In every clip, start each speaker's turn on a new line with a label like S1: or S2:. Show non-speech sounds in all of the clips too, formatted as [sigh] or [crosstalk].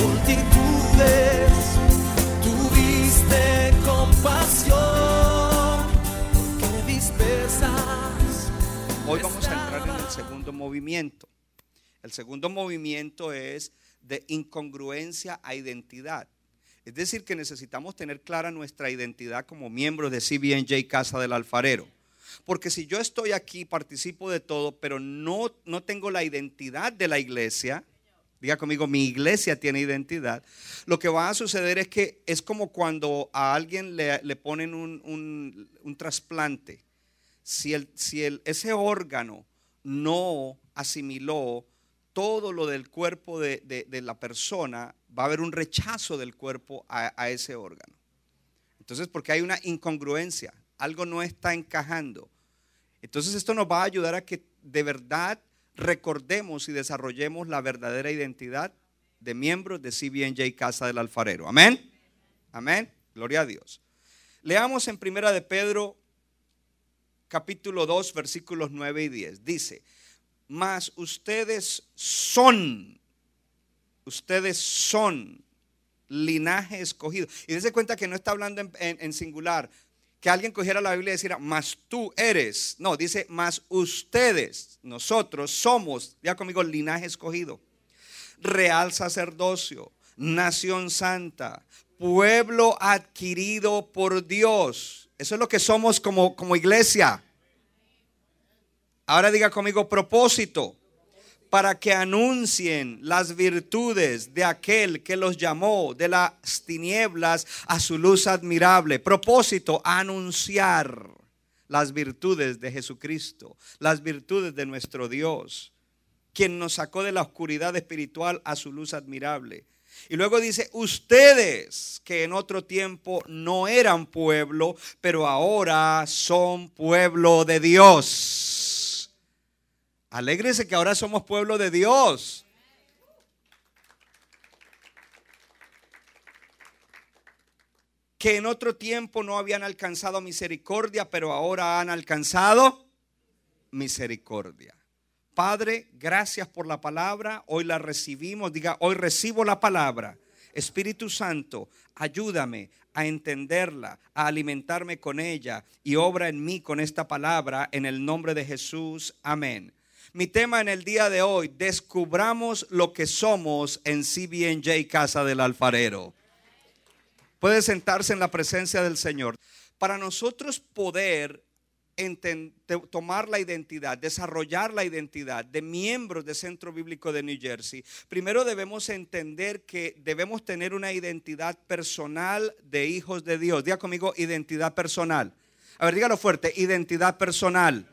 S1: multitudes, tuviste compasión, porque le dispersas.
S2: Hoy vamos a entrar en el segundo movimiento. El segundo movimiento es de incongruencia a identidad. Es decir, que necesitamos tener clara nuestra identidad como miembros de CBNJ Casa del Alfarero. Porque si yo estoy aquí, participo de todo, pero no, no tengo la identidad de la iglesia, diga conmigo, mi iglesia tiene identidad, lo que va a suceder es que es como cuando a alguien le, le ponen un, un- trasplante. Si, el, si el, ese órgano no asimiló todo lo del cuerpo de, de- de la persona, va a haber un rechazo del cuerpo a, a ese órgano. Entonces, porque hay una incongruencia, algo no está encajando. Entonces, esto nos va a ayudar a que de verdad recordemos y desarrollemos la verdadera identidad de miembros de CBNJ Casa del Alfarero. Amén. Amén. Gloria a Dios. Leamos en Primera de Pedro capítulo 2 versículos 9 y 10. Dice, mas ustedes son, ustedes son linaje escogido. Y dése cuenta que no está hablando en singular. Que alguien cogiera la Biblia y dijera, mas tú eres. No, dice, mas ustedes, nosotros somos, ya conmigo, linaje escogido. Real sacerdocio, nación santa, pueblo adquirido por Dios. Eso es lo que somos como, como iglesia. Ahora diga conmigo propósito para que anuncien las virtudes de aquel que los llamó de las tinieblas a su luz admirable. Propósito, anunciar las virtudes de Jesucristo, las virtudes de nuestro Dios, quien nos sacó de la oscuridad espiritual a su luz admirable. Y luego dice, ustedes que en otro tiempo no eran pueblo, pero ahora son pueblo de Dios. Alégrese que ahora somos pueblo de Dios. Que en otro tiempo no habían alcanzado misericordia, pero ahora han alcanzado misericordia. Padre, gracias por la palabra. Hoy la recibimos. Diga, hoy recibo la palabra. Espíritu Santo, ayúdame a entenderla, a alimentarme con ella y obra en mí con esta palabra en el nombre de Jesús. Amén. Mi tema en el día de hoy, descubramos lo que somos en CBNJ Casa del Alfarero. Puede sentarse en la presencia del Señor. Para nosotros poder tomar la identidad, desarrollar la identidad de miembros de Centro Bíblico de New Jersey, primero debemos entender que debemos tener una identidad personal de hijos de Dios. Diga conmigo, identidad personal. A ver, dígalo fuerte, identidad personal.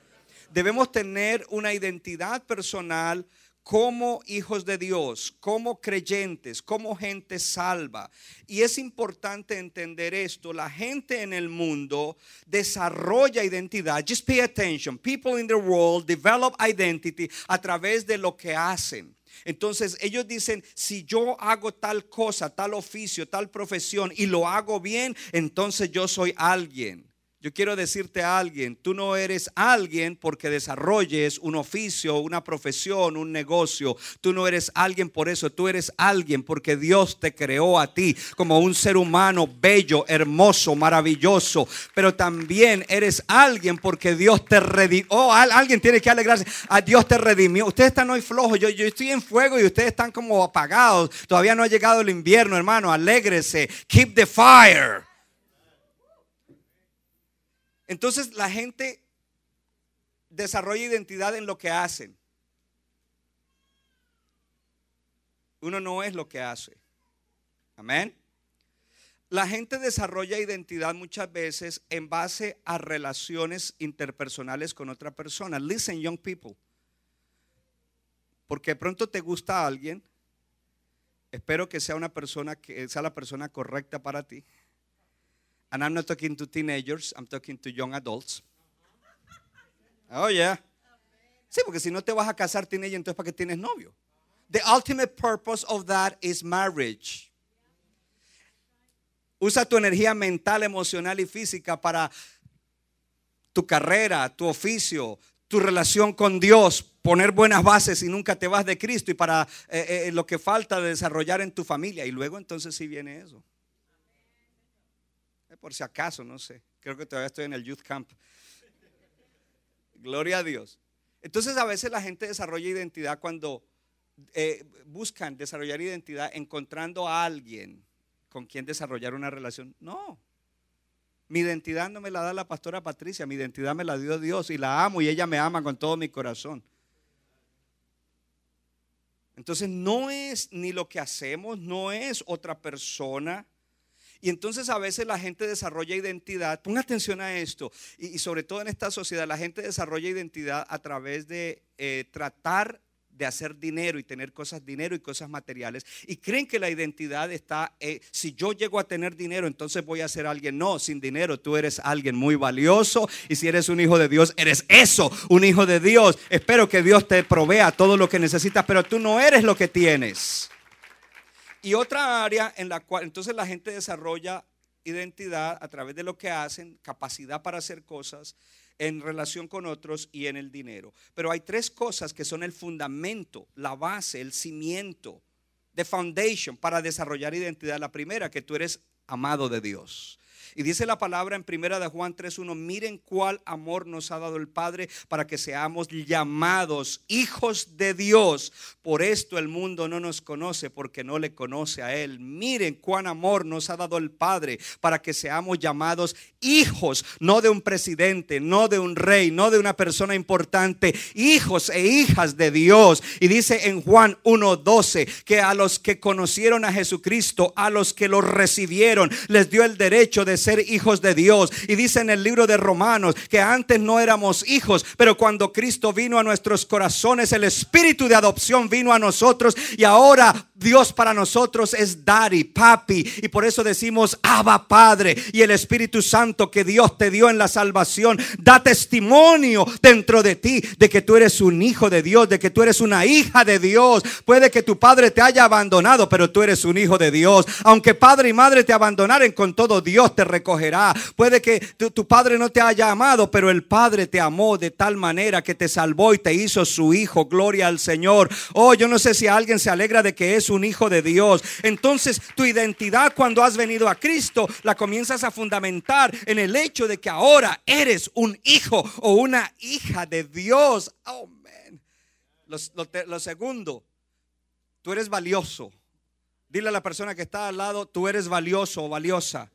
S2: Debemos tener una identidad personal como hijos de Dios, como creyentes, como gente salva. Y es importante entender esto. La gente en el mundo desarrolla identidad. Just pay attention. People in the world develop identity a través de lo que hacen. Entonces ellos dicen, si yo hago tal cosa, tal oficio, tal profesión y lo hago bien, entonces yo soy alguien. Yo quiero decirte a alguien, tú no eres alguien porque desarrolles un oficio, una profesión, un negocio. Tú no eres alguien por eso, tú eres alguien porque Dios te creó a ti como un ser humano bello, hermoso, maravilloso. Pero también eres alguien porque Dios te redimió. Oh, al- alguien tiene que alegrarse. A Dios te redimió. Ustedes están hoy flojos, yo, yo estoy en fuego y ustedes están como apagados. Todavía no ha llegado el invierno, hermano. Alégrese. Keep the fire. Entonces la gente desarrolla identidad en lo que hacen. Uno no es lo que hace. Amén. La gente desarrolla identidad muchas veces en base a relaciones interpersonales con otra persona. Listen, young people. Porque pronto te gusta alguien Espero que sea una persona que sea la persona correcta para ti. And I'm not talking to teenagers, I'm talking to young adults. Oh, yeah. Sí, porque si no te vas a casar teenager, entonces ¿para qué tienes novio? The ultimate purpose of that is marriage. Usa tu energía mental, emocional y física para tu carrera, tu oficio, tu relación con Dios, poner buenas bases y nunca te vas de Cristo y para eh, eh, lo que falta de desarrollar en tu familia. Y luego entonces sí viene eso. Eh, por si acaso, no sé. Creo que todavía estoy en el youth camp. Gloria a Dios. Entonces a veces la gente desarrolla identidad cuando buscan desarrollar identidad encontrando a alguien con quien desarrollar una relación. No. Mi identidad no me la da la pastora Patricia, mi identidad me la dio Dios y la amo y ella me ama con todo mi corazón. Entonces no es ni lo que hacemos, no es otra persona. Y entonces a veces la gente desarrolla identidad, ponga atención a esto, y, sobre todo en esta sociedad, la gente desarrolla identidad a través de eh, tratar de hacer dinero y tener cosas, dinero y cosas materiales. Y creen que la identidad está, eh, si yo llego a tener dinero, entonces voy a ser alguien. No, sin dinero tú eres alguien muy valioso. Y si eres un hijo de Dios, eres eso, un hijo de Dios. Espero que Dios te provea todo lo que necesitas, pero tú no eres lo que tienes. Y otra área en la cual entonces la gente desarrolla identidad a través de lo que hacen, capacidad para hacer cosas en relación con otros y en el dinero. Pero hay tres cosas que son el fundamento, la base, el cimiento, the foundation para desarrollar identidad. La primera, que tú eres amado de Dios. Y dice la palabra en primera de Juan 3:1, miren cuál amor nos ha dado el Padre para que seamos llamados hijos de Dios. Por esto el mundo no nos conoce porque no le conoce a él. Miren cuán amor nos ha dado el Padre para que seamos llamados hijos, no de un presidente, no de un rey, no de una persona importante, hijos e hijas de Dios. Y dice en Juan 1:12 que a los que conocieron a Jesucristo, a los que lo recibieron, les dio el derecho de ser hijos de Dios. Y dice en el libro de Romanos que antes no éramos hijos, pero cuando Cristo vino a nuestros corazones, el espíritu de adopción vino a nosotros y ahora Dios para nosotros es daddy, papi. Y por eso decimos Abba Padre. Y el Espíritu Santo que Dios te dio en la salvación da testimonio dentro de ti de que tú eres un hijo de Dios, de que tú eres una hija de Dios. Puede que tu padre te haya abandonado, pero tú eres un hijo de Dios. Aunque padre y madre te abandonaren con todo, Dios te recogerá. Puede que tu, tu padre no te haya amado, pero el Padre te amó de tal manera que te salvó y te hizo su hijo. Gloria al Señor. Oh, yo no sé si alguien se alegra de que un hijo de Dios. Entonces tu identidad cuando has venido a Cristo la comienzas a fundamentar en el hecho de que ahora eres un hijo o una hija de Dios. Oh, lo- lo segundo, tú eres valioso. Dile a la persona que está al lado, tú eres valioso o valiosa.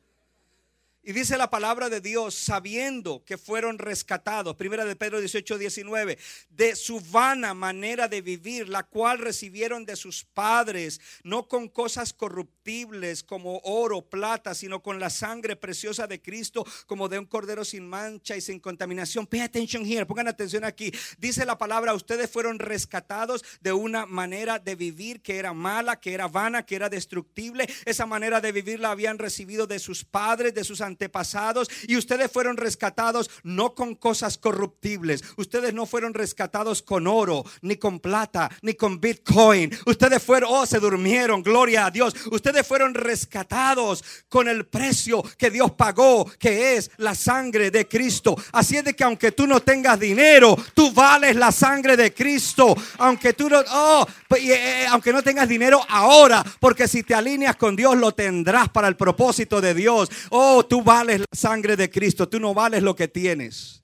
S2: Y dice la palabra de Dios, sabiendo que fueron rescatados, primera de Pedro 18, 19, de su vana manera de vivir, la cual recibieron de sus padres, no con cosas corruptibles como oro, plata, sino con la sangre preciosa de Cristo, como de un cordero sin mancha y sin contaminación. Pay attention here, pongan atención aquí. Dice la palabra, ustedes fueron rescatados de una manera de vivir que era mala, que era vana, que era destructible. Esa manera de vivir la habían recibido de sus padres, de sus antepasados y ustedes fueron rescatados no con cosas corruptibles. Ustedes no fueron rescatados con oro, ni con plata, ni con bitcoin. Ustedes fueron, oh, se durmieron, gloria a Dios. Ustedes fueron rescatados con el precio que Dios pagó, que es la sangre de Cristo. Así es de que aunque tú no tengas dinero, tú vales la sangre de Cristo. Aunque tú no, oh, pues, y, eh, aunque no tengas dinero ahora, porque si te alineas con Dios lo tendrás para el propósito de Dios. Oh, tú vales la sangre de Cristo, tú no vales lo que tienes.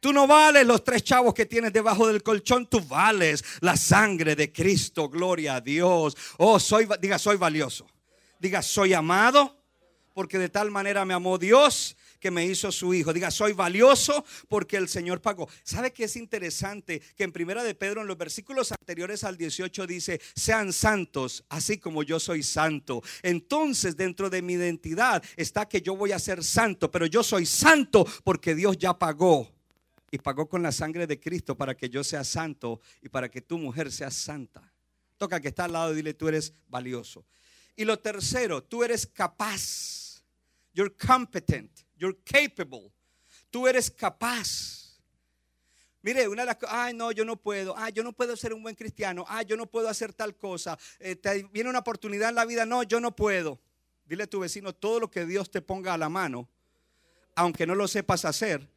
S2: Tú no vales los tres chavos que tienes debajo del colchón, tú vales la sangre de Cristo, gloria a Dios. Oh, soy, diga, soy valioso. Diga, soy amado, porque de tal manera me amó Dios que me hizo su hijo. Diga, soy valioso porque el Señor pagó. ¿Sabe qué es interesante? Que en primera de Pedro, en los versículos anteriores al 18, dice, sean santos, así como yo soy santo. Entonces, dentro de mi identidad está que yo voy a ser santo, pero yo soy santo porque Dios ya pagó. Y pagó con la sangre de Cristo para que yo sea santo y para que tu mujer sea santa. Toca que está al lado y dile, tú eres valioso. Y lo tercero, tú eres capaz. You're competent. You're capable. Tú eres capaz. Mire, una de las cosas, ay, no, yo no puedo, ay, yo no puedo ser un buen cristiano, ay, yo no puedo hacer tal cosa, eh, te viene una oportunidad en la vida, no, yo no puedo. Dile a tu vecino, todo lo que Dios te ponga a la mano, aunque no lo sepas hacer,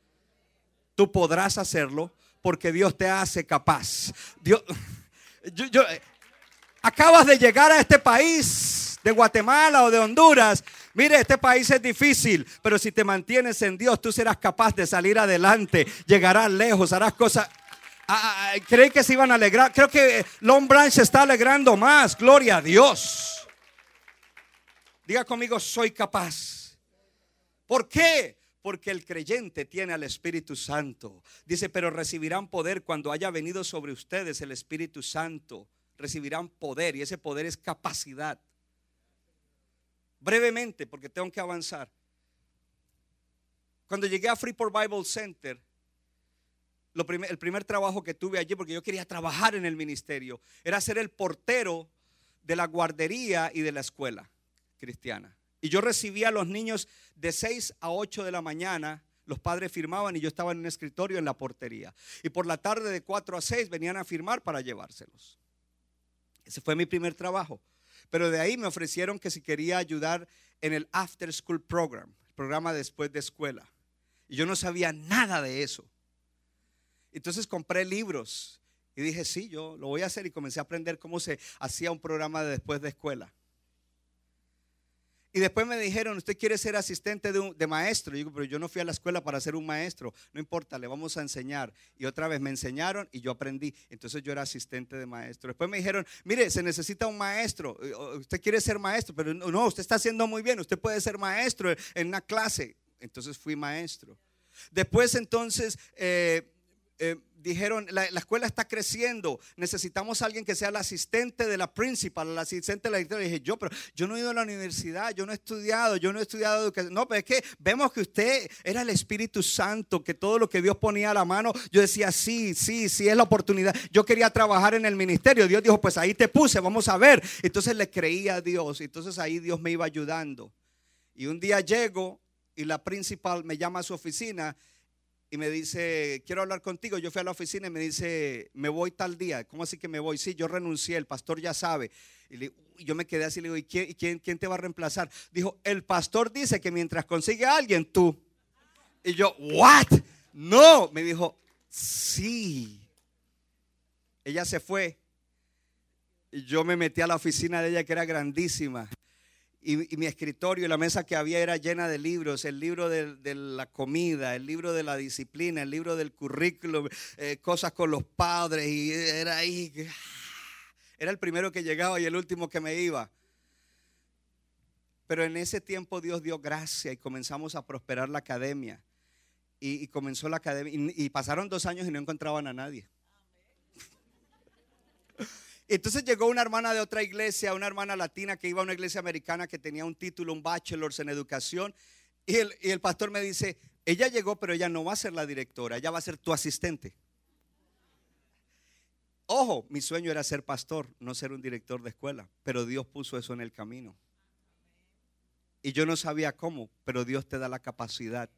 S2: tú podrás hacerlo porque Dios te hace capaz. Dios, [laughs] yo, eh, acabas de llegar a este país de Guatemala o de Honduras Mire, este país es difícil, pero si te mantienes en Dios, tú serás capaz de salir adelante, llegarás lejos, harás cosas. Ah, ah, ah que se iban a alegrar? Creo que Long Branch se está alegrando más. Gloria a Dios. Diga conmigo, soy capaz. ¿Por qué? Porque el creyente tiene al Espíritu Santo. Dice, pero recibirán poder cuando haya venido sobre ustedes el Espíritu Santo. Recibirán poder y ese poder es capacidad brevemente, porque tengo que avanzar. Cuando llegué a Freeport Bible Center, el primer trabajo que tuve allí, porque yo quería trabajar en el ministerio, era ser el portero de la guardería y de la escuela cristiana. Y yo recibía a los niños de 6 a 8 de la mañana, los padres firmaban y yo estaba en un escritorio en la portería. Y por la tarde de 4 a 6 venían a firmar para llevárselos. Ese fue mi primer trabajo. Pero de ahí me ofrecieron que si quería ayudar en el After School Program, el programa después de escuela. Y yo no sabía nada de eso. Entonces compré libros y dije, sí, yo lo voy a hacer y comencé a aprender cómo se hacía un programa de después de escuela. Y después me dijeron, usted quiere ser asistente de, maestro. Y digo, pero yo no fui a la escuela para ser un maestro. No importa, le vamos a enseñar. Y otra vez me enseñaron y yo aprendí. Entonces yo era asistente de maestro. Después me dijeron, mire, se necesita un maestro. Eh, usted quiere ser maestro, pero no, usted está haciendo muy bien. Usted puede ser maestro en una clase. Entonces fui maestro. Después entonces... Eh, eh, dijeron, la, escuela está creciendo, necesitamos alguien que sea el asistente de la principal, el asistente de la directora. Dije, yo, pero yo no he ido a la universidad, yo no he estudiado, yo no he estudiado educación. No, pero es que vemos que usted era el Espíritu Santo, que todo lo que Dios ponía a la mano, yo decía, sí, sí, sí, es la oportunidad. Yo quería trabajar en el ministerio. Dios dijo, pues ahí te puse, vamos a ver. Entonces le creía a Dios, entonces ahí Dios me iba ayudando. Y un día llego y la principal me llama a su oficina y me dice, quiero hablar contigo. Yo fui a la oficina y me dice, me voy tal día. ¿Cómo así que me voy? Sí, yo renuncié, el pastor ya sabe. Y yo me quedé así, le digo, ¿y quién, quién, te va a reemplazar? Dijo, el pastor dice que mientras consigue a alguien, tú. Y yo, ¿what? No, me dijo, sí. Ella se fue. Y yo me metí a la oficina de ella que era grandísima y, mi escritorio y la mesa que había era llena de libros, el libro de, la comida, el libro de la disciplina, el libro del currículum, eh, cosas con los padres y era ahí, era el primero que llegaba y el último que me iba. Pero en ese tiempo Dios dio gracia y comenzamos a prosperar la academia. Y, comenzó la academia. y pasaron dos años y no encontraban a nadie. Entonces llegó una hermana de otra iglesia, una hermana latina que iba a una iglesia americana que tenía un título, un bachelor's en educación. Y el, pastor me dice, ella llegó, pero ella no va a ser la directora, ella va a ser tu asistente. Ojo, mi sueño era ser pastor, no ser un director de escuela, pero Dios puso eso en el camino. Y yo no sabía cómo, pero Dios te da la capacidad.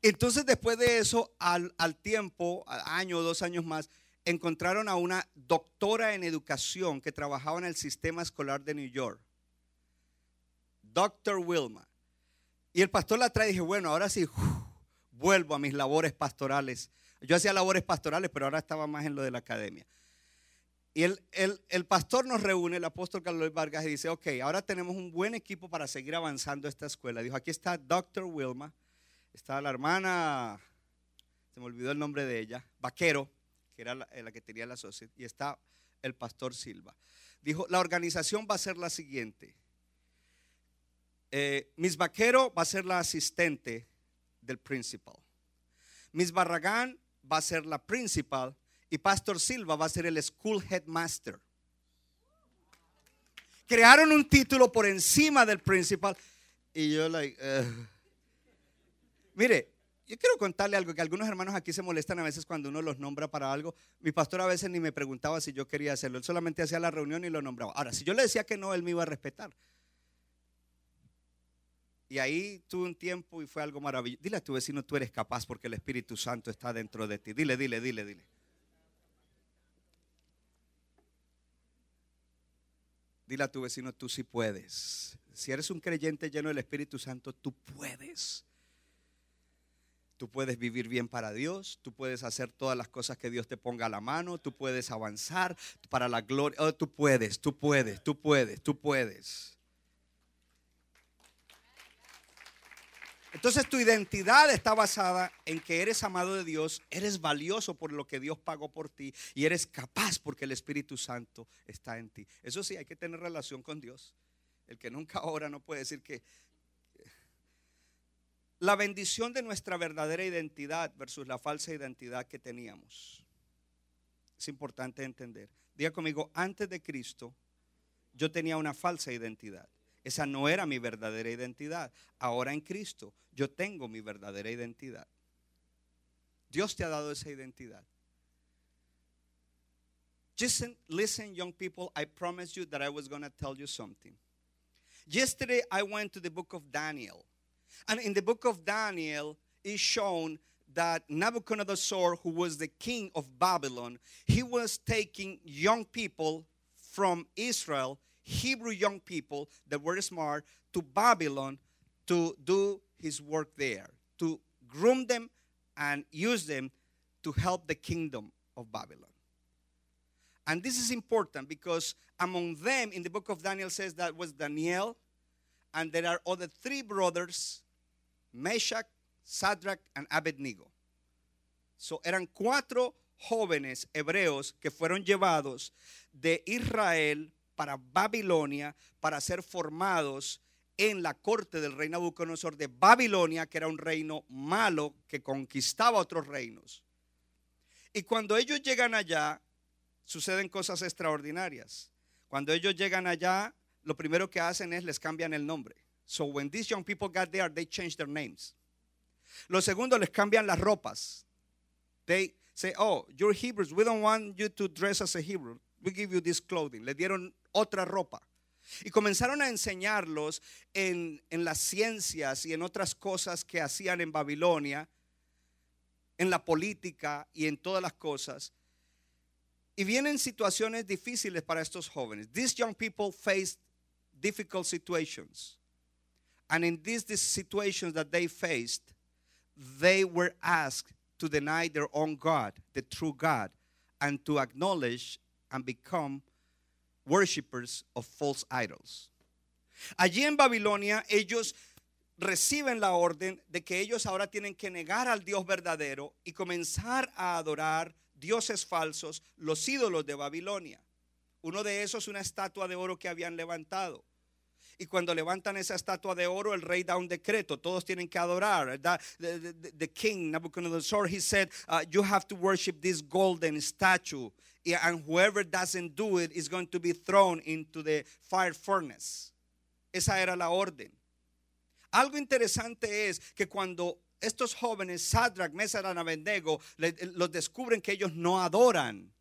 S2: Entonces después de eso, al, al tiempo, año o dos años más, encontraron a una doctora en educación que trabajaba en el sistema escolar de New York, Dr. Wilma. Y el pastor la trae y dije, bueno, ahora sí, vuelvo a mis labores pastorales. Yo hacía labores pastorales, pero ahora estaba más en lo de la academia. Y el, el, pastor nos reúne, el apóstol Carlos Vargas, y dice, ok, ahora tenemos un buen equipo para seguir avanzando esta escuela. Dijo, aquí está Dr. Wilma, está la hermana, se me olvidó el nombre de ella, Vaquero, que era la, que tenía la sociedad, y está el pastor Silva. Dijo, la organización va a ser la siguiente. Eh, Miss Vaquero va a ser la asistente del principal. Miss Barragán va a ser la principal y Pastor Silva va a ser el school headmaster. Crearon un título por encima del principal y yo like, mire, yo quiero contarle algo que algunos hermanos aquí se molestan a veces cuando uno los nombra para algo. Mi pastor a veces ni me preguntaba si yo quería hacerlo. Él solamente hacía la reunión y lo nombraba. Ahora, si yo le decía que no, él me iba a respetar. Y ahí tuve un tiempo y fue algo maravilloso. Dile a tu vecino, tú eres capaz porque el Espíritu Santo está dentro de ti. Dile, dile, dile, dile. Dile a tu vecino, tú sí puedes. Si eres un creyente lleno del Espíritu Santo, tú puedes. Tú puedes vivir bien para Dios, tú puedes hacer todas las cosas que Dios te ponga a la mano, tú puedes avanzar para la gloria. Oh, tú puedes, tú puedes, tú puedes, tú puedes. Entonces tu identidad está basada en que eres amado de Dios, eres valioso por lo que Dios pagó por ti y eres capaz porque el Espíritu Santo está en ti. Eso sí, hay que tener relación con Dios. El que nunca ora no puede decir que... La bendición de nuestra verdadera identidad versus la falsa identidad que teníamos. Es importante entender. Diga conmigo, antes de Cristo yo tenía una falsa identidad. Esa no era mi verdadera identidad. Ahora en Cristo yo tengo mi verdadera identidad. Dios te ha dado esa identidad. Listen, listen, young people, I promised you that I was going to tell you something. Yesterday I went to the book of Daniel. And in the book of Daniel is shown that Nebuchadnezzar, who was the king of Babylon, he was taking young people from Israel Hebrew young people that were smart to Babylon to do his work there, to groom them and use them to help the kingdom of Babylon. And this is important because among them in the book of Daniel says that was Daniel, and there are other three brothers, Meshach, Sadrach, and Abednego. So eran cuatro jóvenes hebreos que fueron llevados de Israel para Babilonia para ser formados en la corte del rey Nabucodonosor de Babilonia, que era un reino malo que conquistaba otros reinos. Y cuando ellos llegan allá, suceden cosas extraordinarias. Cuando ellos llegan allá, lo primero que hacen es les cambian el nombre. So when these young people got there, they changed their names. Lo segundo, les cambian las ropas. They say, oh, you're Hebrews. We don't want you to dress as a Hebrew. We give you this clothing. Le dieron otra ropa. Y comenzaron a enseñarlos en, en, las ciencias y en otras cosas que hacían en Babilonia, en la política y en todas las cosas. Y vienen situaciones difíciles para estos jóvenes. These young people faced difficult situations. And in these, these situations that they faced, they were asked to deny their own God, the true God, and to acknowledge and become worshippers of false idols. Allí en Babilonia ellos reciben la orden de que ellos ahora tienen que negar al Dios verdadero y comenzar a adorar dioses falsos, los ídolos de Babilonia. Uno de esos, una estatua de oro que habían levantado. Y cuando levantan esa estatua de oro, el rey da un decreto. Todos tienen que adorar. The, the, king, Nebuchadnezzar, he said, uh, You have to worship this golden statue. And whoever doesn't do it is going to be thrown into the fire furnace. Esa era la orden. Algo interesante es que cuando estos jóvenes, Sadrach, Mesach y Abednego, los descubren que ellos no adoran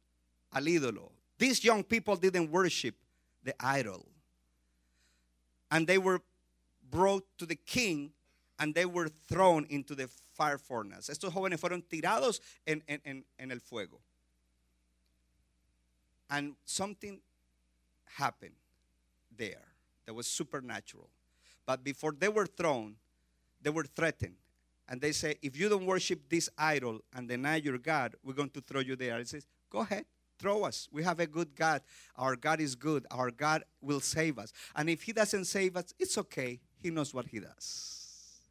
S2: al ídolo. These young people didn't worship the idol and they were brought to the king and they were thrown into the fire furnace. Estos jóvenes fueron tirados en, en, en, en el fuego. And something happened there that was supernatural. But before they were thrown, they were threatened. And they say, if you don't worship this idol and deny your God, we're going to throw you there. He says, go ahead. Throw us. We have a good God. Our God is good. Our God will save us. And if He doesn't save us, it's okay. He knows what He does.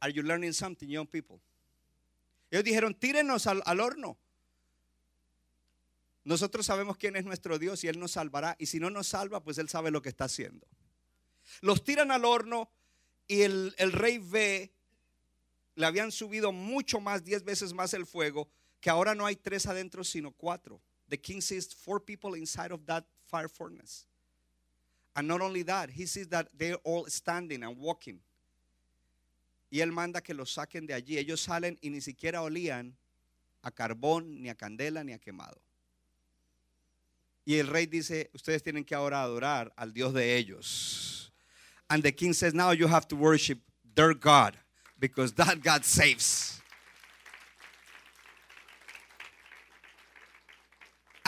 S2: Are you learning something, young people? Ellos dijeron, tírenos al, al horno. Nosotros sabemos quién es nuestro Dios y Él nos salvará. Y si no nos salva, pues Él sabe lo que está haciendo. Los tiran al horno y el, el rey ve, le habían subido mucho más, diez veces más el fuego que ahora no hay tres adentro, sino cuatro. The king sees four people inside of that fire furnace. And not only that, he sees that they're all standing and walking. y él manda que los saquen de allí. Ellos salen y ni siquiera olían a carbón, ni a candela, ni a quemado. Y el rey dice, ustedes tienen que ahora adorar al Dios de ellos. And the king says, now you have to worship their God because that God saves.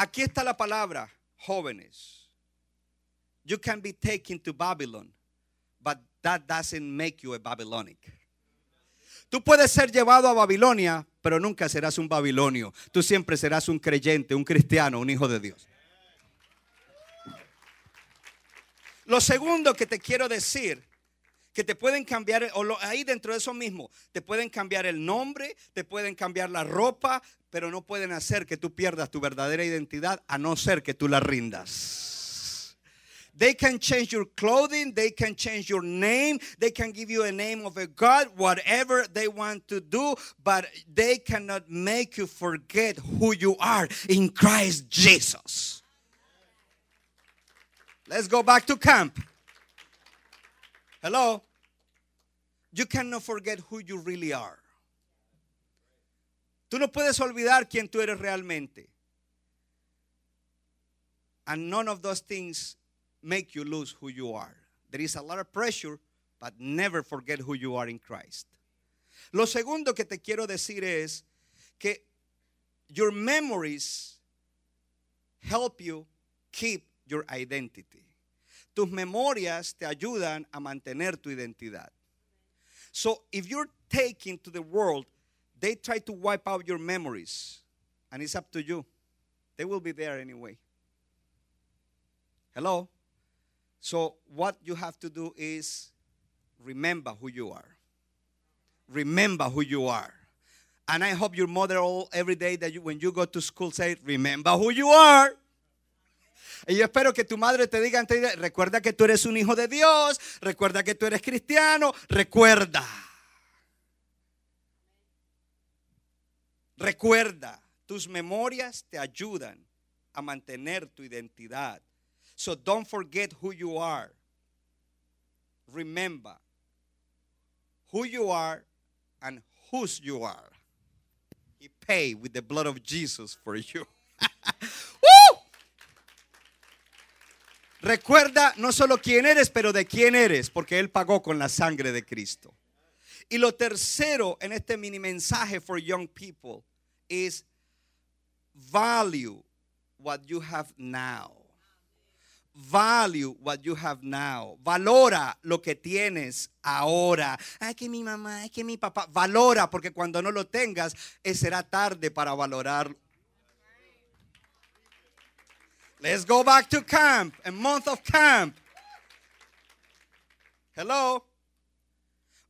S2: Aquí está la palabra, jóvenes. You can be taken to Babylon, but that doesn't make you a Babylonic. Tú puedes ser llevado a Babilonia, pero nunca serás un babilonio. Tú siempre serás un creyente, un cristiano, un hijo de Dios. Lo segundo que te quiero decir, que te pueden cambiar, o lo- ahí dentro de eso mismo, te pueden cambiar el nombre, te pueden cambiar la ropa, pero no pueden hacer que tú pierdas tu verdadera identidad a no ser que tú la rindas. They can change your clothing, they can change your name, they can give you a name of a God, whatever they want to do, but they cannot make you forget who you are in Christ Jesus. Let's go back to camp. Hello. You cannot forget who you really are. Tú no puedes olvidar quién tú eres realmente. And none of those things make you lose who you are. There is a lot of pressure, but never forget who you are in Christ. Lo segundo que te quiero decir es que your memories help you keep your identity. Tus memorias te ayudan a mantener tu identidad. So if you're taken to the world, they try to wipe out your memories, and it's up to you. They will be there anyway. Hello? So, what you have to do is remember who you are. Remember who you are. And I hope your mother all every day that you, when you go to school say, remember who you are. Y yo espero que tu madre te diga recuerda que tú eres un hijo de Dios, recuerda que tú eres cristiano, recuerda. Recuerda, tus memorias te ayudan a mantener tu identidad. So don't forget who you are. Remember who you are and whose you are. He paid with the blood of Jesus for you. [laughs] Recuerda no solo quién eres, pero de quién eres, porque Él pagó con la sangre de Cristo. Y lo tercero en este mini mensaje for young people is value what you have now. Value what you have now. Valora lo que tienes ahora. Ay, que mi mamá, ay, que mi papá. Valora, porque cuando no lo tengas, eh, será tarde para valorar. Let's go back to camp, a month of camp. Hello.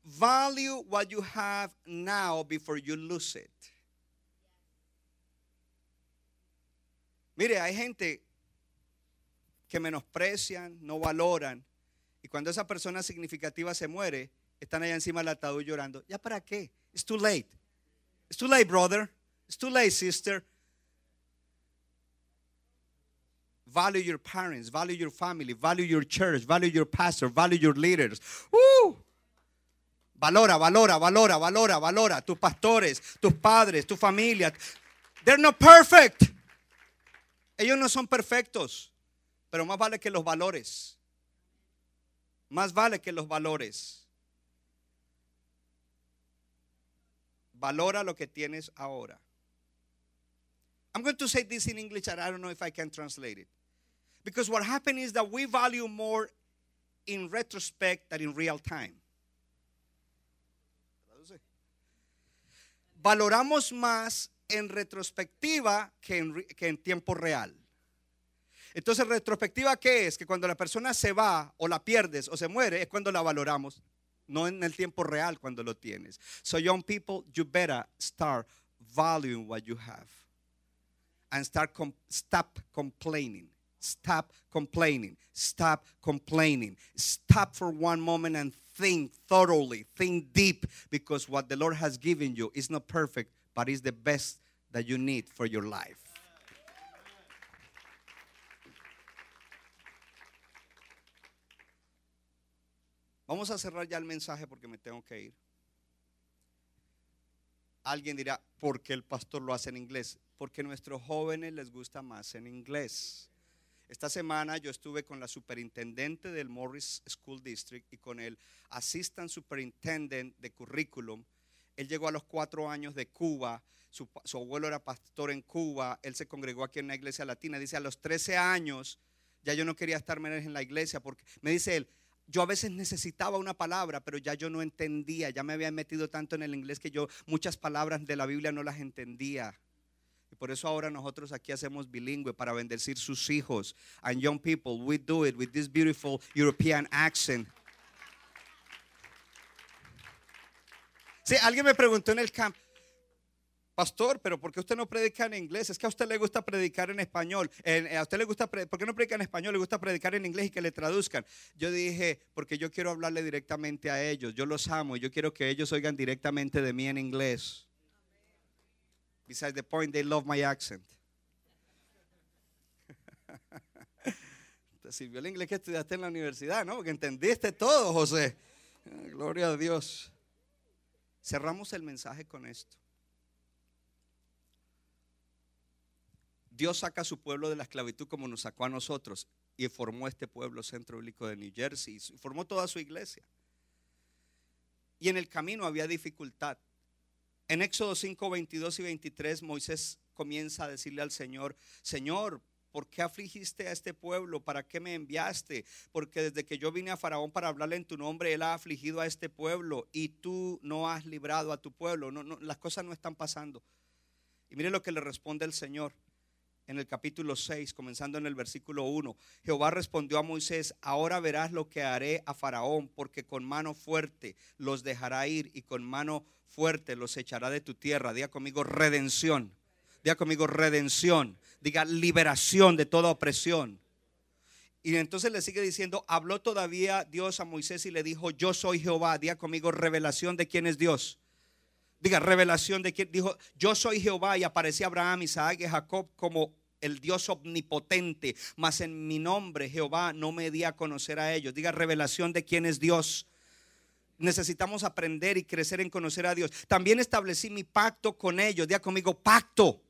S2: Value what you have now before you lose it. Mire, hay gente que menosprecian, no valoran, y cuando esa persona significativa se muere, están allá encima del ataúd llorando. ¿Ya para qué? It's too late. It's too late, brother. It's too late, sister. Value your parents, value your family, value your church, value your pastor, value your leaders. ¡Uh! Valora, valora, valora, valora, valora. Tus pastores, tus padres, tu familia. They're not perfect. Ellos no son perfectos, pero más vale que los valores. Más vale que los valores. Valora lo que tienes ahora. I'm going to say this in English and I don't know if I can translate it. Because what happened is that we value more in retrospect than in real time. Valoramos más en retrospectiva que en, que en tiempo real. Entonces, retrospectiva, ¿qué es? Que cuando la persona se va o la pierdes o se muere, es cuando la valoramos, no en el tiempo real cuando lo tienes. So, young people, you better start valuing what you have and start stop complaining. Stop complaining. Stop complaining. Stop for one moment and think thoroughly, think deep, because what the Lord has given you is not perfect, but is the best that you need for your life. Vamos a cerrar ya el mensaje porque me tengo que ir. Alguien dirá, ¿por qué el pastor lo hace en inglés? Porque a nuestros jóvenes les gusta más en inglés. Esta semana yo estuve con la superintendente del Morris School District y con el assistant superintendent de currículum. Él llegó a los cuatro años de Cuba, su, abuelo era pastor en Cuba, él se congregó aquí en una iglesia latina. Dice, a los 13 años ya yo no quería estar menos en la iglesia porque me dice él, yo a veces necesitaba una palabra, pero ya yo no entendía, ya me había metido tanto en el inglés que yo muchas palabras de la Biblia no las entendía. Y por eso ahora nosotros aquí hacemos bilingüe para bendecir sus hijos. And young people, we do it with this beautiful European accent. Sí, alguien me preguntó en el camp, Pastor, pero ¿por qué usted no predica en inglés? Es que a usted le gusta predicar en español. A usted le gusta, ¿por qué no predica en español? Le gusta predicar en inglés y que le traduzcan. Yo dije, porque yo quiero hablarle directamente a ellos. Yo los amo y yo quiero que ellos oigan directamente de mí en inglés. Besides the point, they love my accent. Te [laughs] sirvió el inglés que estudiaste en la universidad, ¿no? Porque entendiste todo, José. Ah, Gloria a Dios. Cerramos el mensaje con esto. Dios saca a su pueblo de la esclavitud como nos sacó a nosotros y formó este pueblo centro bíblico de New Jersey y formó toda su iglesia. Y en el camino había dificultad. En Éxodo 5, 22 y 23, Moisés comienza a decirle al Señor, Señor, ¿por qué afligiste a este pueblo? ¿Para qué me enviaste? Porque desde que yo vine a Faraón para hablarle en tu nombre, él ha afligido a este pueblo y tú no has librado a tu pueblo. No, no, las cosas no están pasando. Y mire lo que le responde el Señor en el capítulo 6, comenzando en el versículo 1. Jehová respondió a Moisés, ahora verás lo que haré a Faraón, porque con mano fuerte los dejará ir y con mano fuerte los echará de tu tierra. Diga conmigo redención. Diga conmigo redención. Diga liberación de toda opresión. Y entonces le sigue diciendo, habló todavía Dios a Moisés y le dijo, yo soy Jehová. Diga conmigo revelación de quién es Dios. Diga, revelación de quién dijo, yo soy Jehová y aparecía Abraham, Isaac y Jacob como el Dios omnipotente, mas en mi nombre Jehová no me di a conocer a ellos. Diga, revelación de quién es Dios. Necesitamos aprender y crecer en conocer a Dios. También establecí mi pacto con ellos. Diga conmigo, pacto.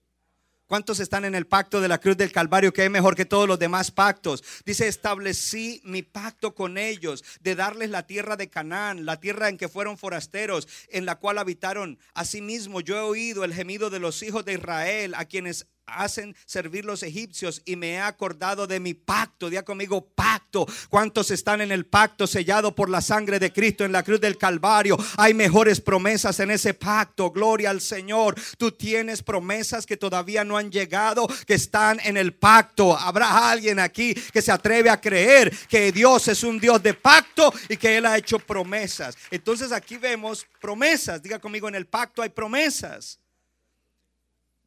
S2: ¿Cuántos están en el pacto de la cruz del Calvario que es mejor que todos los demás pactos? Dice, establecí mi pacto con ellos de darles la tierra de Canaán, la tierra en que fueron forasteros, en la cual habitaron. Asimismo, yo he oído el gemido de los hijos de Israel, a quienes hacen servir los egipcios y me he acordado de mi pacto. Diga conmigo, pacto. ¿Cuántos están en el pacto sellado por la sangre de Cristo en la cruz del Calvario? Hay mejores promesas en ese pacto. Gloria al Señor. Tú tienes promesas que todavía no han llegado, que están en el pacto. Habrá alguien aquí que se atreve a creer que Dios es un Dios de pacto y que Él ha hecho promesas. Entonces aquí vemos promesas. Diga conmigo, en el pacto hay promesas.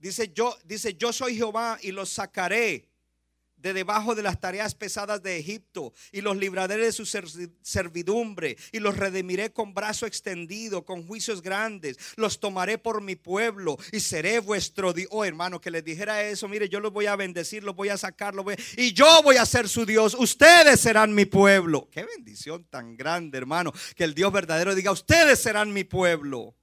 S2: Dice yo, dice yo soy Jehová y los sacaré de debajo de las tareas pesadas de Egipto y los libraré de su ser- servidumbre y los redimiré con brazo extendido, con juicios grandes. Los tomaré por mi pueblo y seré vuestro Dios. Oh, hermano, que les dijera eso, mire, yo los voy a bendecir, los voy a sacar, los voy a- y yo voy a ser su Dios. Ustedes serán mi pueblo. Qué bendición tan grande, hermano, que el Dios verdadero diga, ustedes serán mi pueblo.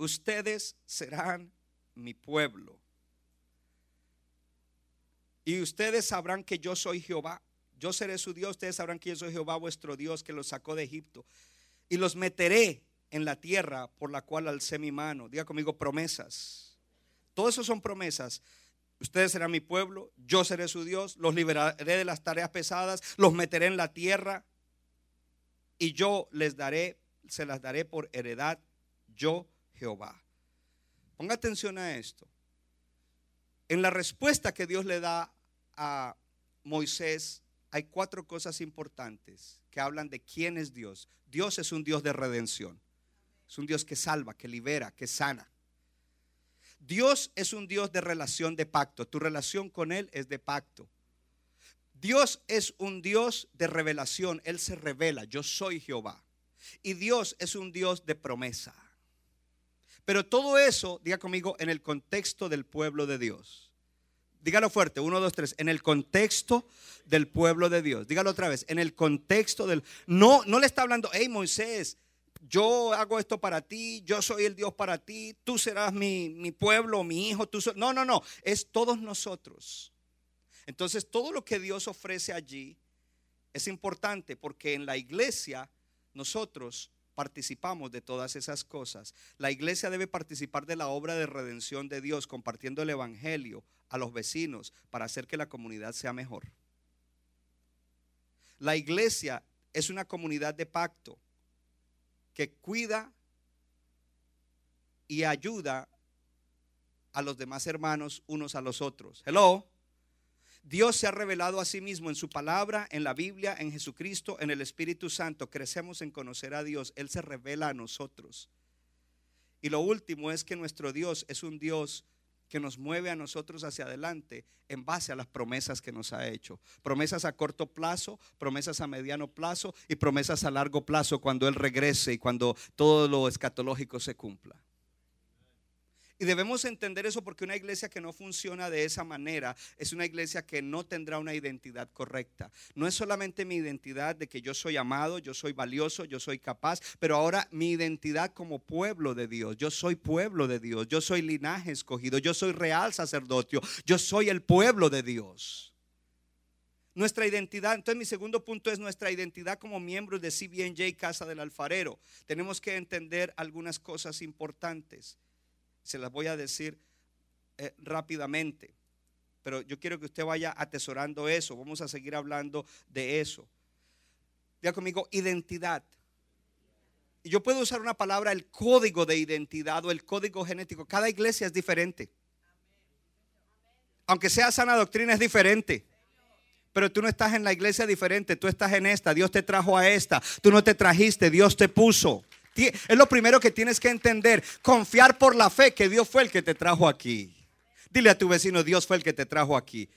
S2: Ustedes serán mi pueblo. Y ustedes sabrán que yo soy Jehová. Yo seré su Dios. Ustedes sabrán que yo soy Jehová vuestro Dios que los sacó de Egipto. Y los meteré en la tierra por la cual alcé mi mano. Diga conmigo promesas. Todo eso son promesas. Ustedes serán mi pueblo, yo seré su Dios, los liberaré de las tareas pesadas, los meteré en la tierra y yo les daré, se las daré por heredad, yo Jehová. Ponga atención a esto. En la respuesta que Dios le da a Moisés hay cuatro cosas importantes que hablan de quién es Dios. Dios es un Dios de redención. Es un Dios que salva, que libera, que sana. Dios es un Dios de relación de pacto. Tu relación con Él es de pacto. Dios es un Dios de revelación. Él se revela. Yo soy Jehová. Y Dios es un Dios de promesa. Pero todo eso, diga conmigo, en el contexto del pueblo de Dios. Dígalo fuerte, uno, dos, tres. En el contexto del pueblo de Dios. Dígalo otra vez. En el contexto del. No, no le está hablando, hey Moisés, yo hago esto para ti, yo soy el Dios para ti, tú serás mi, mi pueblo, mi hijo, tú No, no, no, es todos nosotros. Entonces todo lo que Dios ofrece allí es importante porque en la iglesia nosotros participamos de todas esas cosas. La iglesia debe participar de la obra de redención de Dios, compartiendo el Evangelio a los vecinos para hacer que la comunidad sea mejor. La iglesia es una comunidad de pacto que cuida y ayuda a los demás hermanos unos a los otros. Hello. Dios se ha revelado a sí mismo en su palabra, en la Biblia, en Jesucristo, en el Espíritu Santo. Crecemos en conocer a Dios. Él se revela a nosotros. Y lo último es que nuestro Dios es un Dios que nos mueve a nosotros hacia adelante en base a las promesas que nos ha hecho. Promesas a corto plazo, promesas a mediano plazo y promesas a largo plazo cuando Él regrese y cuando todo lo escatológico se cumpla. Y debemos entender eso porque una iglesia que no funciona de esa manera es una iglesia que no tendrá una identidad correcta. No es solamente mi identidad de que yo soy amado, yo soy valioso, yo soy capaz, pero ahora mi identidad como pueblo de Dios. Yo soy pueblo de Dios, yo soy linaje escogido, yo soy real sacerdocio, yo soy el pueblo de Dios. Nuestra identidad, entonces mi segundo punto es nuestra identidad como miembros de CBNJ Casa del Alfarero. Tenemos que entender algunas cosas importantes. Se las voy a decir eh, rápidamente. Pero yo quiero que usted vaya atesorando eso. Vamos a seguir hablando de eso. Diga conmigo, identidad. Yo puedo usar una palabra, el código de identidad o el código genético. Cada iglesia es diferente. Aunque sea sana doctrina, es diferente. Pero tú no estás en la iglesia diferente, tú estás en esta. Dios te trajo a esta. Tú no te trajiste, Dios te puso. Es lo primero que tienes que entender. Confiar por la fe que Dios fue el que te trajo aquí. Dile a tu vecino, Dios fue el que te trajo aquí.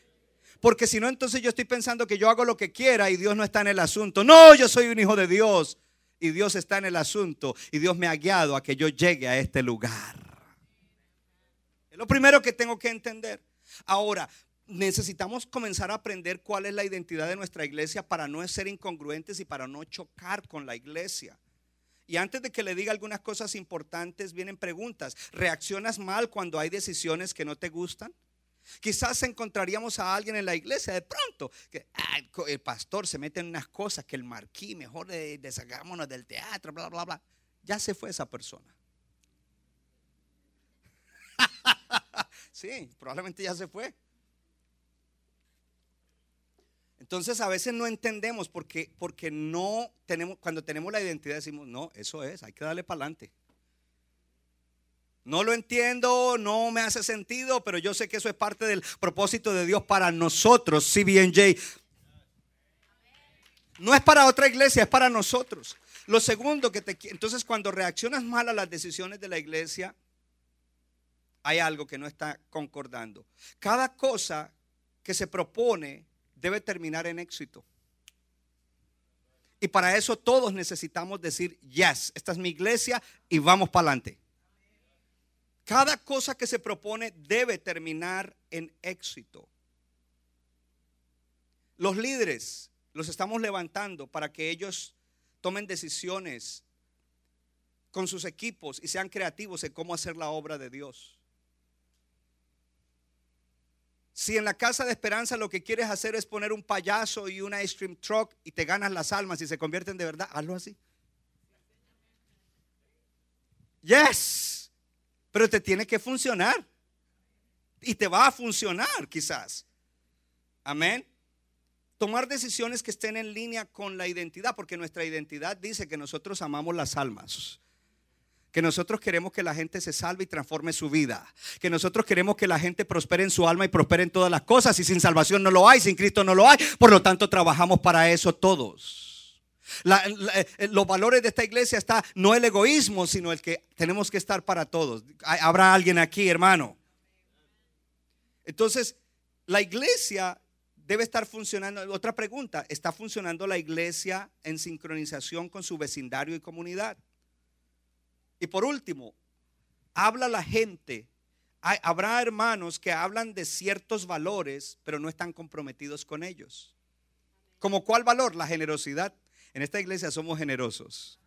S2: Porque si no, entonces yo estoy pensando que yo hago lo que quiera y Dios no está en el asunto. No, yo soy un hijo de Dios y Dios está en el asunto y Dios me ha guiado a que yo llegue a este lugar. Es lo primero que tengo que entender. Ahora, necesitamos comenzar a aprender cuál es la identidad de nuestra iglesia para no ser incongruentes y para no chocar con la iglesia. Y antes de que le diga algunas cosas importantes, vienen preguntas. ¿Reaccionas mal cuando hay decisiones que no te gustan? Quizás encontraríamos a alguien en la iglesia de pronto que el pastor se mete en unas cosas que el marquí, mejor de, deshagámonos del teatro, bla, bla, bla. Ya se fue esa persona. [laughs] sí, probablemente ya se fue. Entonces a veces no entendemos porque, porque no tenemos, cuando tenemos la identidad decimos, no, eso es, hay que darle para adelante. No lo entiendo, no me hace sentido, pero yo sé que eso es parte del propósito de Dios para nosotros, CBNJ. No es para otra iglesia, es para nosotros. Lo segundo que te entonces cuando reaccionas mal a las decisiones de la iglesia, hay algo que no está concordando. Cada cosa que se propone debe terminar en éxito. Y para eso todos necesitamos decir, yes, esta es mi iglesia y vamos para adelante. Cada cosa que se propone debe terminar en éxito. Los líderes los estamos levantando para que ellos tomen decisiones con sus equipos y sean creativos en cómo hacer la obra de Dios. Si en la casa de esperanza lo que quieres hacer es poner un payaso y una ice cream truck y te ganas las almas y se convierten de verdad, hazlo así. Yes, pero te tiene que funcionar. Y te va a funcionar quizás. Amén. Tomar decisiones que estén en línea con la identidad, porque nuestra identidad dice que nosotros amamos las almas que nosotros queremos que la gente se salve y transforme su vida, que nosotros queremos que la gente prospere en su alma y prospere en todas las cosas, y sin salvación no lo hay, sin Cristo no lo hay, por lo tanto trabajamos para eso todos. Eh, los valores de esta iglesia está no el egoísmo, sino el que tenemos que estar para todos. Habrá alguien aquí, hermano. Entonces, la iglesia debe estar funcionando. Otra pregunta, ¿está funcionando la iglesia en sincronización con su vecindario y comunidad? Y por último, habla la gente. habrá hermanos que hablan de ciertos valores, pero no están comprometidos con ellos. ¿Como cuál valor? La generosidad. En esta iglesia somos generosos.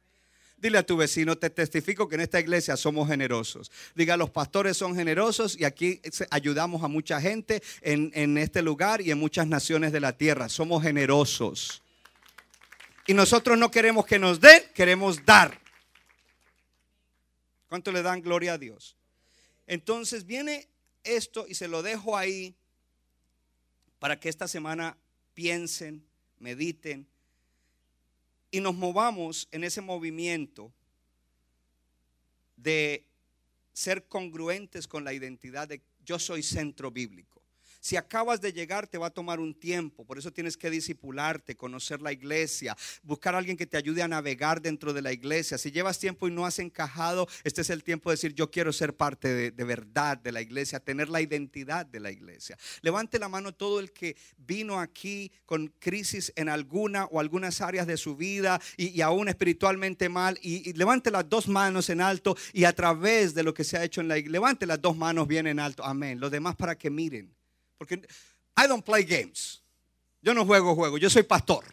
S2: Dile a tu vecino, te testifico que en esta iglesia somos generosos. Diga, los pastores son generosos y aquí ayudamos a mucha gente en, en este lugar y en muchas naciones de la tierra. Somos generosos. Y nosotros no queremos que nos den, queremos dar. ¿Cuánto le dan gloria a Dios? Entonces viene esto y se lo dejo ahí para que esta semana piensen, mediten y nos movamos en ese movimiento de ser congruentes con la identidad de yo soy centro bíblico. Si acabas de llegar, te va a tomar un tiempo. Por eso tienes que disipularte, conocer la iglesia, buscar a alguien que te ayude a navegar dentro de la iglesia. Si llevas tiempo y no has encajado, este es el tiempo de decir, yo quiero ser parte de, verdad de la iglesia, tener la identidad de la iglesia. Levante la mano todo el que vino aquí con crisis en alguna o algunas áreas de su vida y, aún espiritualmente mal. Y, levante las dos manos en alto y a través de lo que se ha hecho en la iglesia, levante las dos manos bien en alto. Amén. Los demás para que miren. Porque I don't play games. Yo no juego juegos, yo soy pastor.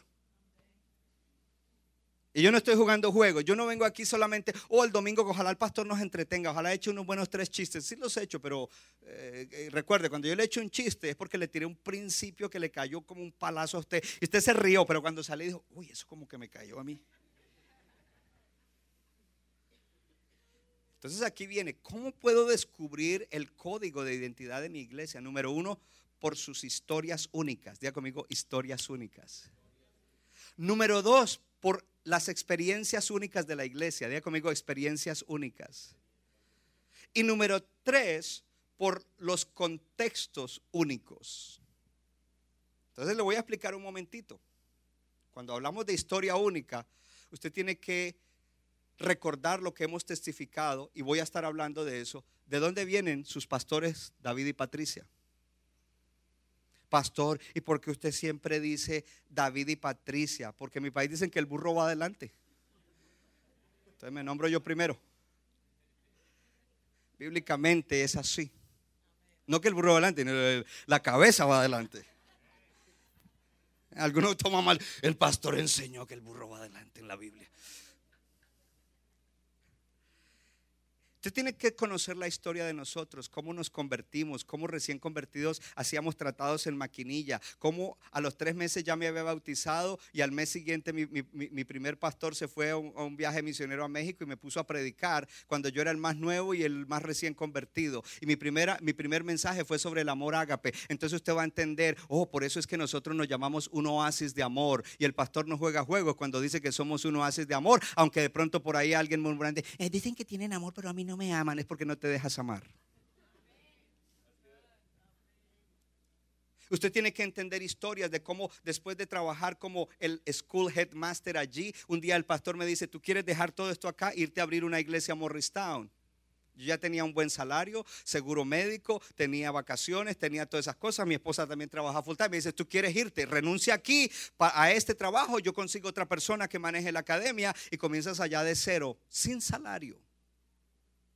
S2: Y yo no estoy jugando juegos. Yo no vengo aquí solamente, oh, el domingo, ojalá el pastor nos entretenga, ojalá eche unos buenos tres chistes. Sí los he hecho, pero eh, eh, recuerde, cuando yo le echo un chiste es porque le tiré un principio que le cayó como un palazo a usted. Y usted se rió, pero cuando salí dijo, uy, eso como que me cayó a mí. Entonces aquí viene, ¿cómo puedo descubrir el código de identidad de mi iglesia? Número uno, por sus historias únicas. Diga conmigo, historias únicas. Número dos, por las experiencias únicas de la iglesia. Diga conmigo, experiencias únicas. Y número tres, por los contextos únicos. Entonces le voy a explicar un momentito. Cuando hablamos de historia única, usted tiene que recordar lo que hemos testificado, y voy a estar hablando de eso, de dónde vienen sus pastores David y Patricia. Pastor, ¿y por qué usted siempre dice David y Patricia? Porque en mi país dicen que el burro va adelante. Entonces me nombro yo primero. Bíblicamente es así. No que el burro va adelante, la cabeza va adelante. Algunos toman mal. El pastor enseñó que el burro va adelante en la Biblia. Usted tiene que conocer la historia de nosotros, cómo nos convertimos, cómo recién convertidos hacíamos tratados en maquinilla, cómo a los tres meses ya me había bautizado y al mes siguiente mi, primer pastor se fue a un, viaje misionero a México y me puso a predicar cuando yo era el más nuevo y el más recién convertido. Y mi, primera, mi primer mensaje fue sobre el amor ágape. Entonces usted va a entender, oh, por eso es que nosotros nos llamamos un oasis de amor y el pastor no juega juegos cuando dice que somos un oasis de amor, aunque de pronto por ahí alguien murmurante, eh, dicen que tienen amor, pero a mí no me aman es porque no te dejas amar. Usted tiene que entender historias de cómo después de trabajar como el school headmaster allí, un día el pastor me dice, ¿tú quieres dejar todo esto acá, irte a abrir una iglesia a Morristown? Yo ya tenía un buen salario, seguro médico, tenía vacaciones, tenía todas esas cosas. Mi esposa también trabaja full time. Me dice, tú quieres irte, renuncia aquí a este trabajo. Yo consigo otra persona que maneje la academia y comienzas allá de cero, sin salario.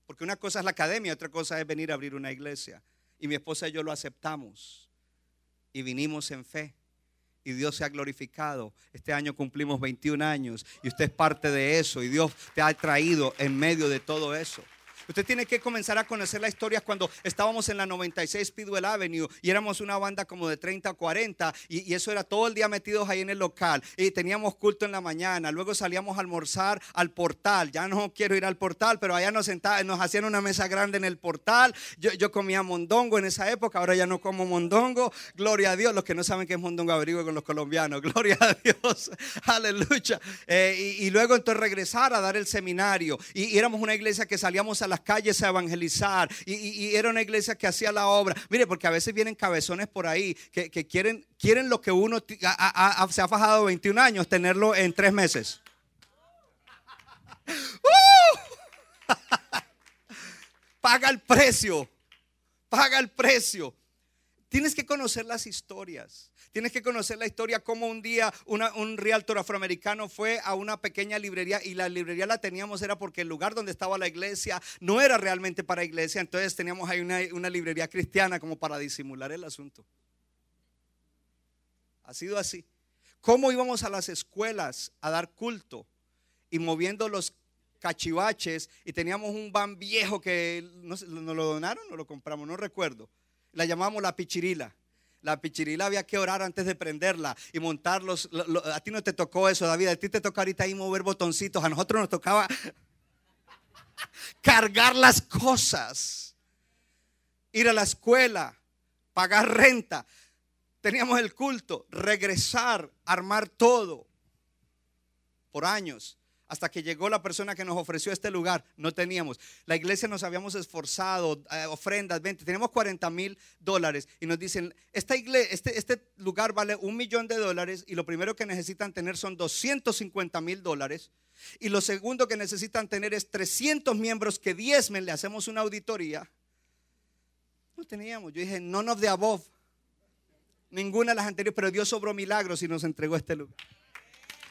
S2: Porque una cosa es la academia, otra cosa es venir a abrir una iglesia. Y mi esposa y yo lo aceptamos. Y vinimos en fe. Y Dios se ha glorificado. Este año cumplimos 21 años. Y usted es parte de eso. Y Dios te ha traído en medio de todo eso. Usted tiene que comenzar a conocer la historia cuando estábamos en la 96 Speedwell Avenue y éramos una banda como de 30 o 40 y, eso era todo el día metidos ahí en el local y teníamos culto en la mañana. Luego salíamos a almorzar al portal. Ya no quiero ir al portal, pero allá nos sentaban, nos hacían una mesa grande en el portal. Yo, yo, comía mondongo en esa época, ahora ya no como mondongo. Gloria a Dios. Los que no saben qué es mondongo, averigüen con los colombianos. [laughs] Gloria a Dios. [laughs] Aleluya. Eh, y, luego entonces regresar a dar el seminario. Y, y éramos una iglesia que salíamos a calles a evangelizar y, era una iglesia que hacía la obra. Mire, porque a veces vienen cabezones por ahí que, quieren, quieren lo que uno se ha fajado 21 años, tenerlo en tres meses. [laughs] ¡Uh! [laughs] paga el precio, paga el precio. Tienes que conocer las historias. Tienes que conocer la historia como un día un realtor afroamericano fue a una pequeña librería y la librería la teníamos era porque el lugar donde estaba la iglesia no era realmente para iglesia, entonces teníamos ahí una, librería cristiana como para disimular el asunto. Ha sido así. ¿Cómo íbamos a las escuelas a dar culto y moviendo los cachivaches y teníamos un van viejo que nos lo donaron o lo compramos, no recuerdo. La llamamos la pichirila. La pichirila había que orar antes de prenderla y montarlos. Lo- lo- a ti no te tocó eso, David. A ti te toca ahorita ahí mover botoncitos. A nosotros nos tocaba [laughs] cargar las cosas, ir a la escuela, pagar renta. Teníamos el culto, regresar, armar todo por años. Hasta que llegó la persona que nos ofreció este lugar, no teníamos. La iglesia nos habíamos esforzado, eh, ofrendas, 20, tenemos 40 mil dólares y nos dicen, esta iglesia, este, este lugar vale un millón de dólares y lo primero que necesitan tener son 250 mil dólares. Y lo segundo que necesitan tener es 300 miembros que diezmen, le hacemos una auditoría. No teníamos. Yo dije, none of the above. Ninguna de las anteriores, pero Dios sobró milagros y nos entregó este lugar.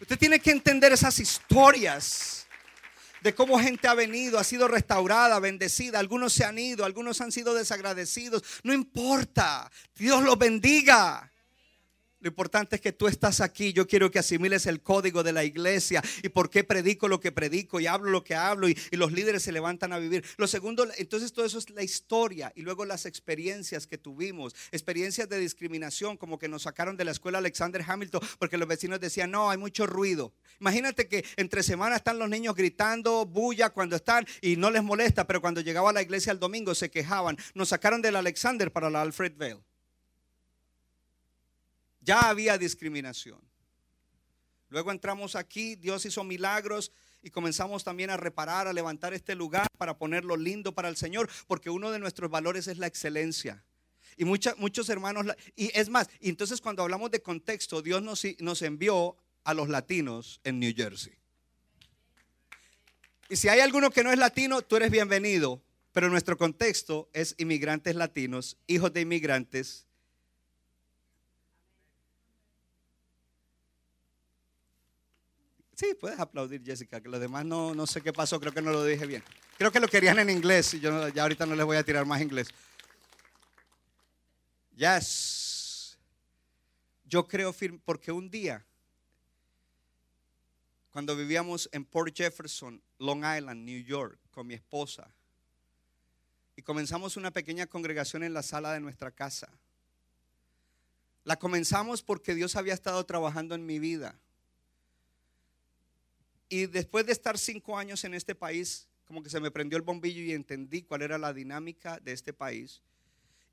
S2: Usted tiene que entender esas historias de cómo gente ha venido, ha sido restaurada, bendecida. Algunos se han ido, algunos han sido desagradecidos. No importa. Dios los bendiga. Lo importante es que tú estás aquí. Yo quiero que asimiles el código de la iglesia y por qué predico lo que predico y hablo lo que hablo y, los líderes se levantan a vivir. Lo segundo, entonces todo eso es la historia y luego las experiencias que tuvimos, experiencias de discriminación, como que nos sacaron de la escuela Alexander Hamilton porque los vecinos decían, no, hay mucho ruido. Imagínate que entre semana están los niños gritando, bulla cuando están y no les molesta, pero cuando llegaba a la iglesia el domingo se quejaban. Nos sacaron del Alexander para la Alfred Vale ya había discriminación. Luego entramos aquí, Dios hizo milagros y comenzamos también a reparar, a levantar este lugar para ponerlo lindo para el Señor, porque uno de nuestros valores es la excelencia. Y muchos hermanos, y es más, y entonces cuando hablamos de contexto, Dios nos, nos envió a los latinos en New Jersey. Y si hay alguno que no es latino, tú eres bienvenido, pero nuestro contexto es inmigrantes latinos, hijos de inmigrantes, Sí, puedes aplaudir, Jessica, que los demás no, no sé qué pasó, creo que no lo dije bien. Creo que lo querían en inglés y yo ya ahorita no les voy a tirar más inglés. Yes. Yo creo firme, porque un día, cuando vivíamos en Port Jefferson, Long Island, New York, con mi esposa, y comenzamos una pequeña congregación en la sala de nuestra casa. La comenzamos porque Dios había estado trabajando en mi vida. Y después de estar cinco años en este país, como que se me prendió el bombillo y entendí cuál era la dinámica de este país.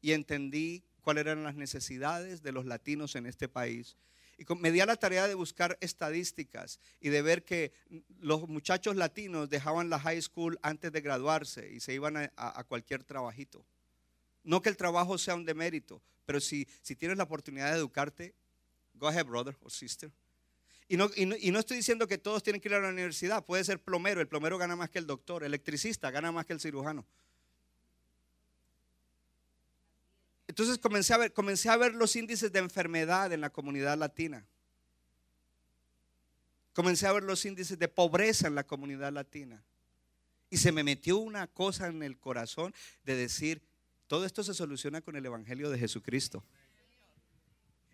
S2: Y entendí cuáles eran las necesidades de los latinos en este país. Y me di a la tarea de buscar estadísticas y de ver que los muchachos latinos dejaban la high school antes de graduarse y se iban a cualquier trabajito. No que el trabajo sea un demérito, pero si, si tienes la oportunidad de educarte, go ahead, brother or sister. Y no, y, no, y no estoy diciendo que todos tienen que ir a la universidad. Puede ser plomero. El plomero gana más que el doctor. Electricista gana más que el cirujano. Entonces comencé a ver, comencé a ver los índices de enfermedad en la comunidad latina. Comencé a ver los índices de pobreza en la comunidad latina. Y se me metió una cosa en el corazón de decir, todo esto se soluciona con el Evangelio de Jesucristo.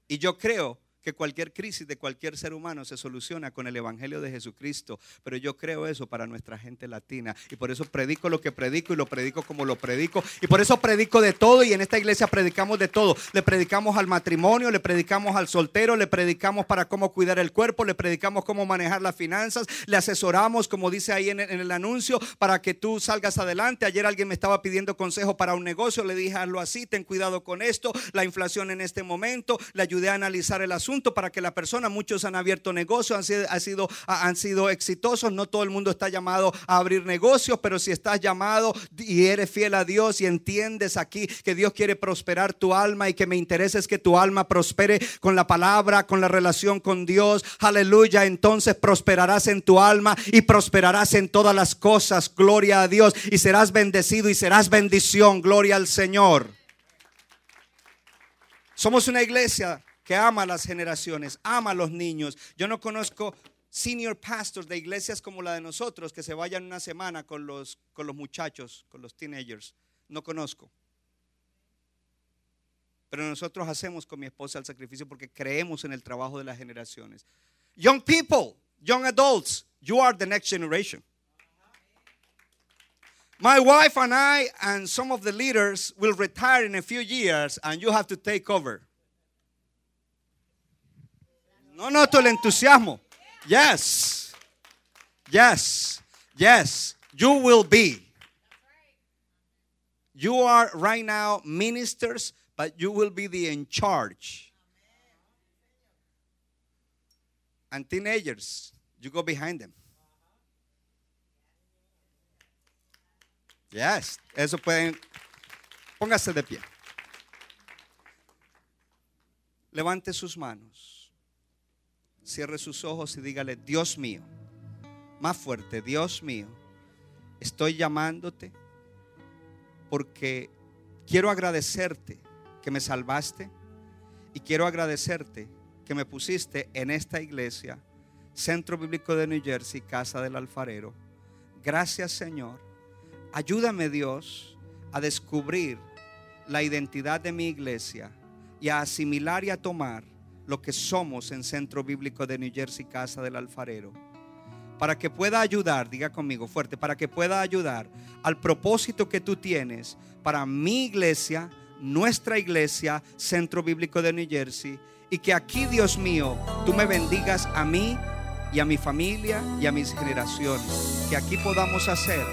S2: Y yo creo que cualquier crisis de cualquier ser humano se soluciona con el Evangelio de Jesucristo. Pero yo creo eso para nuestra gente latina. Y por eso predico lo que predico y lo predico como lo predico. Y por eso predico de todo y en esta iglesia predicamos de todo. Le predicamos al matrimonio, le predicamos al soltero, le predicamos para cómo cuidar el cuerpo, le predicamos cómo manejar las finanzas, le asesoramos, como dice ahí en el, anuncio, para que tú salgas adelante. Ayer alguien me estaba pidiendo consejo para un negocio, le dije hazlo así, ten cuidado con esto, la inflación en este momento, le ayudé a analizar el asunto para que la persona, muchos han abierto negocios, han sido, han sido, han sido exitosos, no todo el mundo está llamado a abrir negocios, pero si estás llamado y eres fiel a Dios y entiendes aquí que Dios quiere prosperar tu alma y que me interesa es que tu alma prospere con la palabra, con la relación con Dios, aleluya, entonces prosperarás en tu alma y prosperarás en todas las cosas, gloria a Dios, y serás bendecido y serás bendición, gloria al Señor. Somos una iglesia que ama a las generaciones, ama a los niños. Yo no conozco senior pastors de iglesias como la de nosotros que se vayan una semana con los, con los muchachos, con los teenagers. No conozco. Pero nosotros hacemos con mi esposa el sacrificio porque creemos en el trabajo de las generaciones. Young people, young adults, you are the next generation. My wife and I and some of the leaders will retire in a few years and you have to take over. No noto el entusiasmo. Yes. Yes. Yes. You will be. You are right now ministers, but you will be the in charge. And teenagers, you go behind them. Yes, eso pueden. Póngase de pie. Levante sus manos. Cierre sus ojos y dígale, Dios mío, más fuerte, Dios mío, estoy llamándote porque quiero agradecerte que me salvaste y quiero agradecerte que me pusiste en esta iglesia, Centro Bíblico de New Jersey, Casa del Alfarero. Gracias Señor. Ayúdame Dios a descubrir la identidad de mi iglesia y a asimilar y a tomar lo que somos en Centro Bíblico de New Jersey, Casa del Alfarero. Para que pueda ayudar, diga conmigo fuerte, para que pueda ayudar al propósito que tú tienes para mi iglesia, nuestra iglesia, Centro Bíblico de New Jersey. Y que aquí, Dios mío, tú me bendigas a mí y a mi familia y a mis generaciones. Que aquí podamos hacer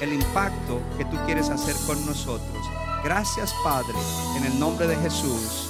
S2: el impacto que tú quieres hacer con nosotros. Gracias, Padre, en el nombre de Jesús.